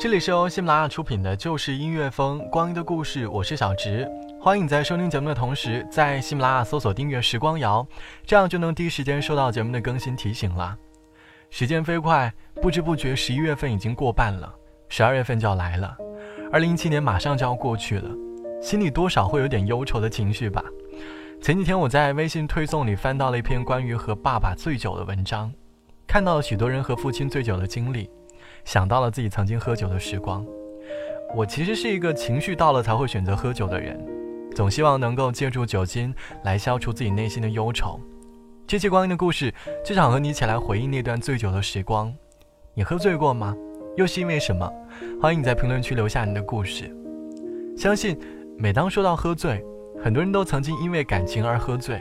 这里是由喜马拉雅出品的《就是音乐风光阴的故事》，我是小植。欢迎你在收听节目的同时，在喜马拉雅搜索订阅“时光谣”，这样就能第一时间收到节目的更新提醒了。时间飞快，不知不觉十一月份已经过半了，十二月份就要来了，二零一七年马上就要过去了，心里多少会有点忧愁的情绪吧。前几天我在微信推送里翻到了一篇关于和爸爸醉酒的文章，看到了许多人和父亲醉酒的经历，想到了自己曾经喝酒的时光。我其实是一个情绪到了才会选择喝酒的人，总希望能够借助酒精来消除自己内心的忧愁。这期光阴的故事，就想和你一起来回忆那段醉酒的时光。你喝醉过吗？又是因为什么？欢迎你在评论区留下你的故事。相信每当说到喝醉，很多人都曾经因为感情而喝醉，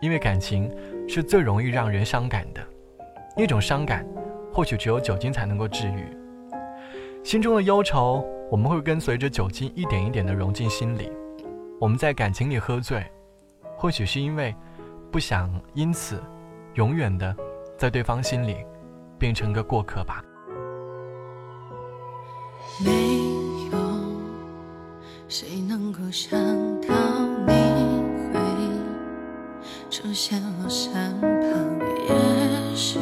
因为感情是最容易让人伤感的。那种伤感，或许只有酒精才能够治愈。心中的忧愁，我们会跟随着酒精一点一点的融进心里。我们在感情里喝醉，或许是因为。不想因此永远的在对方心里变成个过客吧。没有谁能够想到你会出现我身旁，也许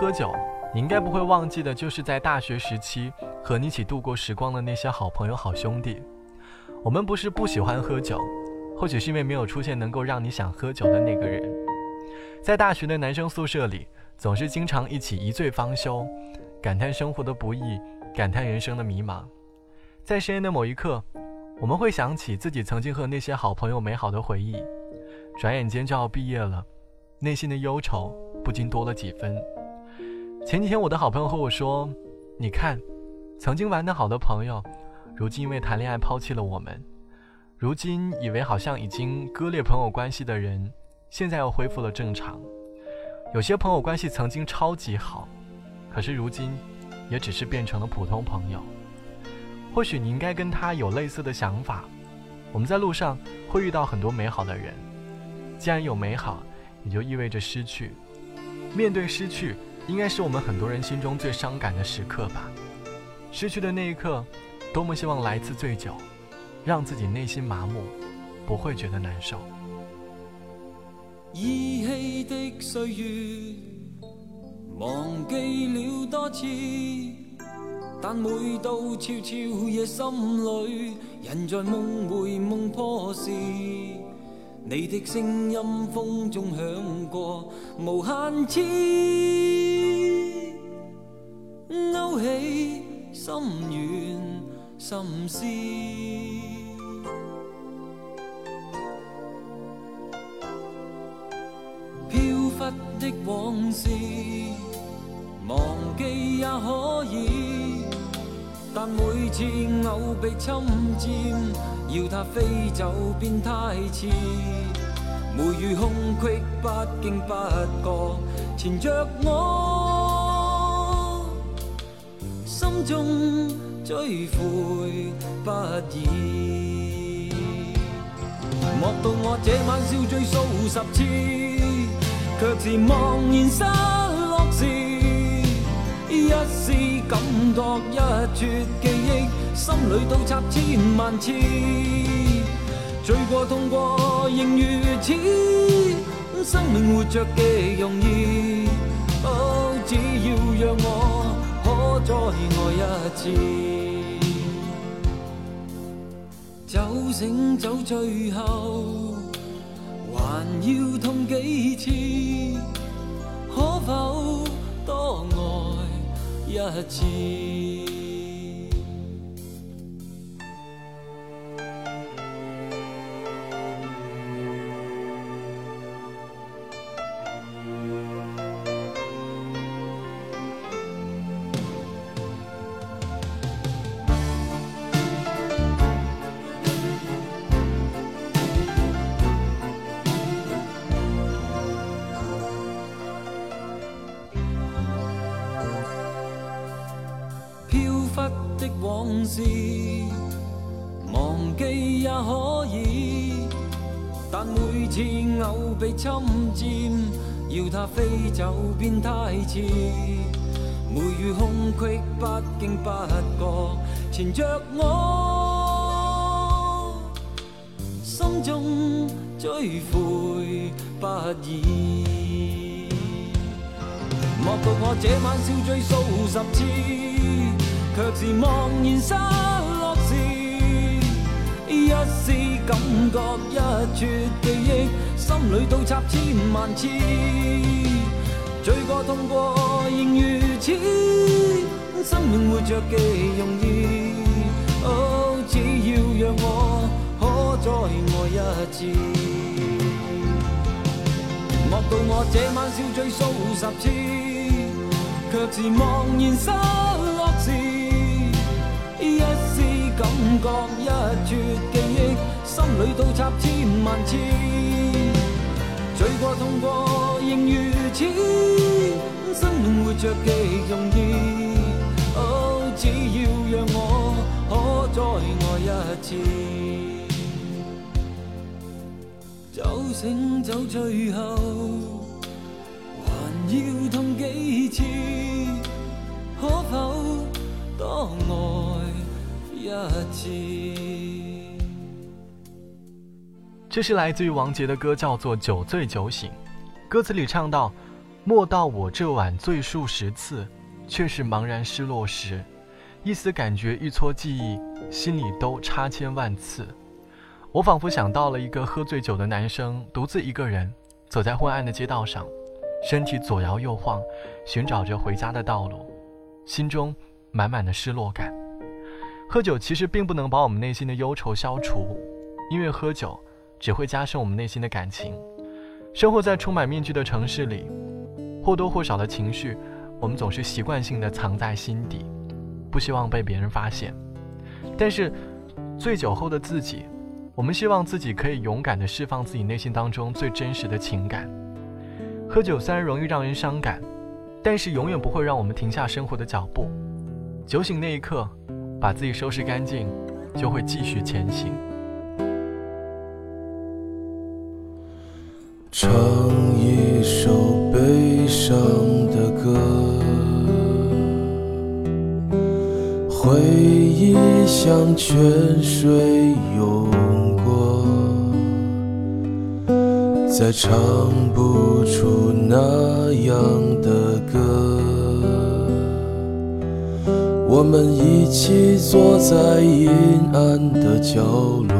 喝酒，你应该不会忘记的，就是在大学时期和你一起度过时光的那些好朋友、好兄弟。我们不是不喜欢喝酒，或许是因为没有出现能够让你想喝酒的那个人。在大学的男生宿舍里，总是经常一起一醉方休，感叹生活的不易，感叹人生的迷茫。在深夜的某一刻，我们会想起自己曾经和那些好朋友美好的回忆。转眼间就要毕业了，内心的忧愁。不禁多了几分。前几天，我的好朋友和我说：“你看，曾经玩得好的朋友，如今因为谈恋爱抛弃了我们；如今以为好像已经割裂朋友关系的人，现在又恢复了正常。有些朋友关系曾经超级好，可是如今，也只是变成了普通朋友。或许你应该跟他有类似的想法。我们在路上会遇到很多美好的人，既然有美好，也就意味着失去。”面对失去，应该是我们很多人心中最伤感的时刻吧。失去的那一刻，多么希望来次醉酒，让自己内心麻木，不会觉得难受。依稀的岁月，忘记了多次，但每到悄悄夜心里，人在梦回梦破时。你的声音风中响过无限次，勾起心愿心思。飘忽的往事，忘记也可以，但每次偶被侵占。要它飞走便太迟，梅雨空隙不经不觉缠着我，心中追悔不已。莫道我这晚笑醉数十次，却是茫然失落时，一丝感觉一撮记忆。心里倒插千万次，醉过痛过仍如此，生命活着极容易。哦，只要让我可再爱一次，酒醒酒醉后，还要痛几次？爱一可以，但每次偶被侵占，要它飞走便太迟。每遇空隙不经不觉缠着我，心中追悔不已。莫道我这晚笑醉数十次。却是茫然失一丝感觉，一撮记忆，心里倒插千万次。醉过痛过仍如此，生命活着极容易。哦，只要让我可再爱一次。莫道我这晚笑醉数十次，却是茫然失落时，一丝感觉，一撮，心里倒插千万次，醉过痛过仍如此，生活着极容易，哦，只要让我可再爱一次。酒醒酒醉后，还要痛几次？可否多爱一次？这是来自于王杰的歌，叫做《酒醉酒醒》。歌词里唱到：“莫道我这晚醉数十次，却是茫然失落时，一丝感觉，一撮记忆，心里都差千万次。”我仿佛想到了一个喝醉酒的男生，独自一个人走在昏暗的街道上，身体左摇右晃，寻找着回家的道路，心中满满的失落感。喝酒其实并不能把我们内心的忧愁消除，因为喝酒只会加深我们内心的感情。生活在充满面具的城市里，或多或少的情绪，我们总是习惯性的藏在心底，不希望被别人发现。但是，醉酒后的自己。我们希望自己可以勇敢地释放自己内心当中最真实的情感。喝酒虽然容易让人伤感，但是永远不会让我们停下生活的脚步。酒醒那一刻，把自己收拾干净，就会继续前行。唱一首悲伤的歌，回忆像泉水涌过。再唱不出那样的歌。我们一起坐在阴暗的角落，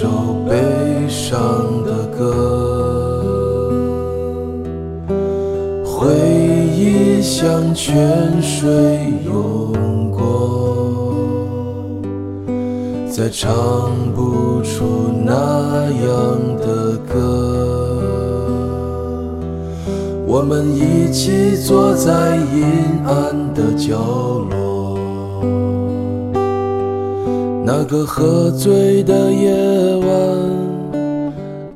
首悲伤的歌，回忆像泉水涌过，再唱不出那样的歌。我们一起坐在阴暗的角落。那个喝醉的夜，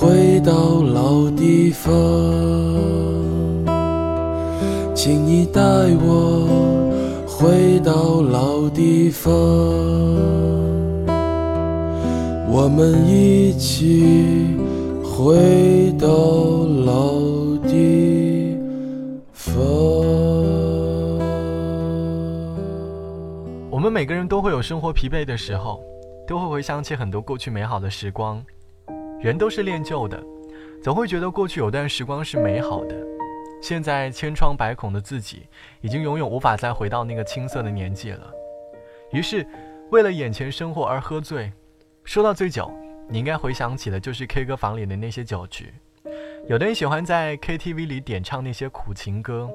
回到老地方，请你带我回到老地方，我们一起回到老地方。我们每个人都会有生活疲惫的时候，都会回想起很多过去美好的时光。人都是恋旧的，总会觉得过去有段时光是美好的。现在千疮百孔的自己，已经永远无法再回到那个青涩的年纪了。于是，为了眼前生活而喝醉。说到醉酒，你应该回想起的就是 K 歌房里的那些酒局。有的人喜欢在 KTV 里点唱那些苦情歌，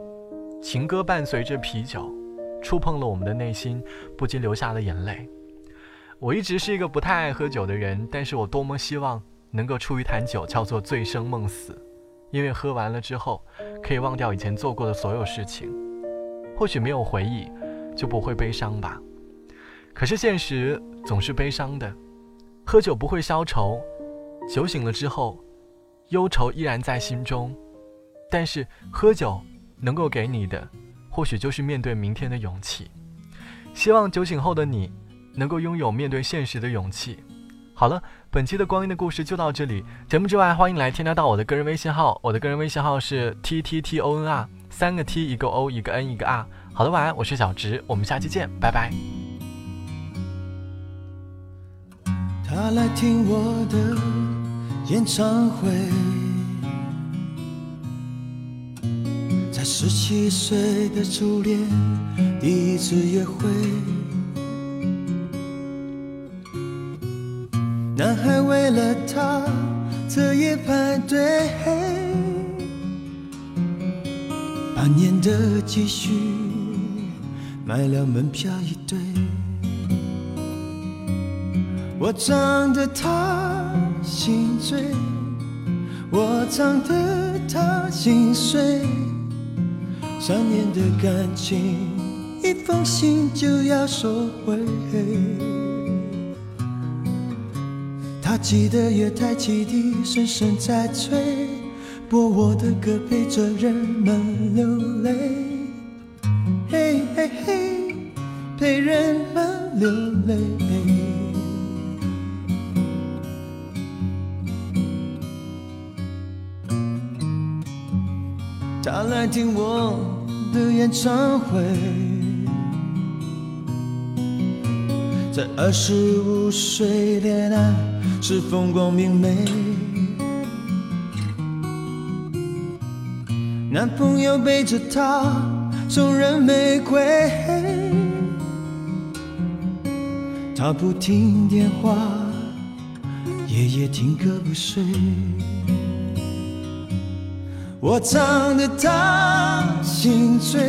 情歌伴随着啤酒，触碰了我们的内心，不禁流下了眼泪。我一直是一个不太爱喝酒的人，但是我多么希望能够出一坛酒，叫做醉生梦死，因为喝完了之后，可以忘掉以前做过的所有事情。或许没有回忆，就不会悲伤吧。可是现实总是悲伤的，喝酒不会消愁，酒醒了之后，忧愁依然在心中。但是喝酒能够给你的，或许就是面对明天的勇气。希望酒醒后的你，能够拥有面对现实的勇气。好了，本期的光阴的故事就到这里。节目之外，欢迎来添加到我的个人微信号，我的个人微信号是 t t t o n r，三个 t 一个 o 一个 n 一个 r。好的，晚安，我是小直，我们下期见，拜拜。他来听我的演唱会，在十七岁的初恋第一次约会，为了她彻夜排队，半年的积蓄买了门票一对。我唱得他心醉，我唱得他心碎。三年的感情，一封信就要收回。他记得月台汽笛声声在催，播我的歌陪着人们流泪。嘿嘿嘿，陪人们流泪。他来听我的演唱会，在二十五岁恋爱是风光明媚，男朋友背着她送人玫瑰，她不听电话，夜夜听歌不睡。我唱得她心醉，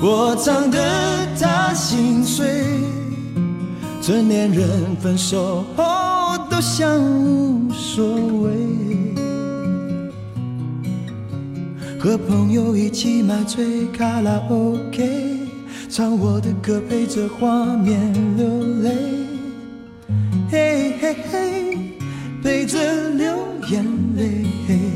我唱得她心碎。成年人分手后都像无所谓，和朋友一起买醉卡拉 OK，唱我的歌陪着画面流泪，嘿嘿嘿，陪着流眼泪。